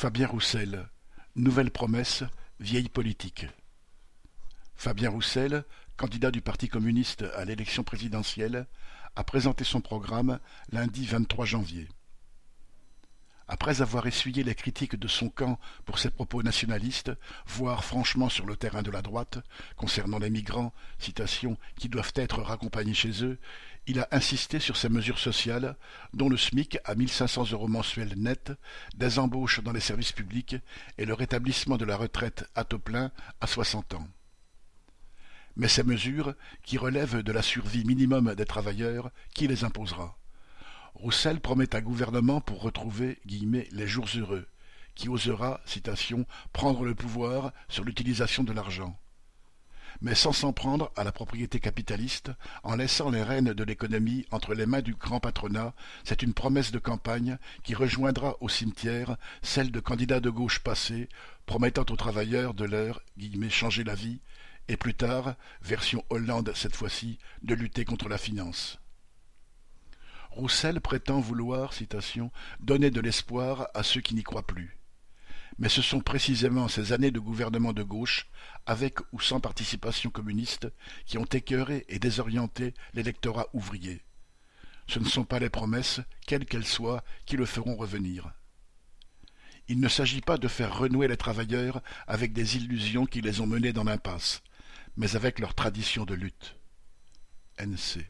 Fabien Roussel, nouvelle promesse, vieille politique. Fabien Roussel, candidat du Parti communiste à l'élection présidentielle, a présenté son programme lundi 23 janvier. Après avoir essuyé les critiques de son camp pour ses propos nationalistes, voire franchement sur le terrain de la droite, concernant les migrants, citation, qui doivent être raccompagnés chez eux, il a insisté sur ses mesures sociales, dont le SMIC à 1500 euros mensuels net, des embauches dans les services publics et le rétablissement de la retraite à taux plein à 60 ans. Mais ces mesures, qui relèvent de la survie minimum des travailleurs, qui les imposera? Roussel promet un gouvernement pour retrouver les jours heureux, qui osera, citation, prendre le pouvoir sur l'utilisation de l'argent. Mais sans s'en prendre à la propriété capitaliste, en laissant les rênes de l'économie entre les mains du grand patronat, c'est une promesse de campagne qui rejoindra au cimetière celle de candidats de gauche passés, promettant aux travailleurs de leur changer la vie, et plus tard, version Hollande cette fois-ci, de lutter contre la finance. Roussel prétend vouloir, citation, donner de l'espoir à ceux qui n'y croient plus. Mais ce sont précisément ces années de gouvernement de gauche, avec ou sans participation communiste, qui ont écœuré et désorienté l'électorat ouvrier. Ce ne sont pas les promesses, quelles qu'elles soient, qui le feront revenir. Il ne s'agit pas de faire renouer les travailleurs avec des illusions qui les ont menés dans l'impasse, mais avec leur tradition de lutte. NC